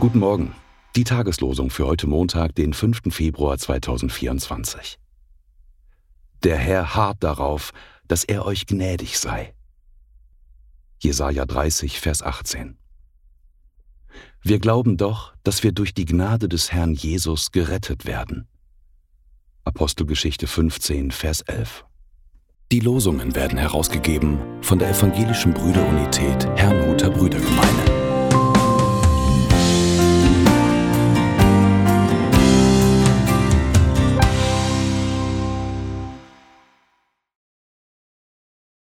Guten Morgen. Die Tageslosung für heute Montag, den 5. Februar 2024. Der Herr harrt darauf, dass er euch gnädig sei. Jesaja 30, Vers 18. Wir glauben doch, dass wir durch die Gnade des Herrn Jesus gerettet werden. Apostelgeschichte 15, Vers 11. Die Losungen werden herausgegeben von der Evangelischen Brüderunität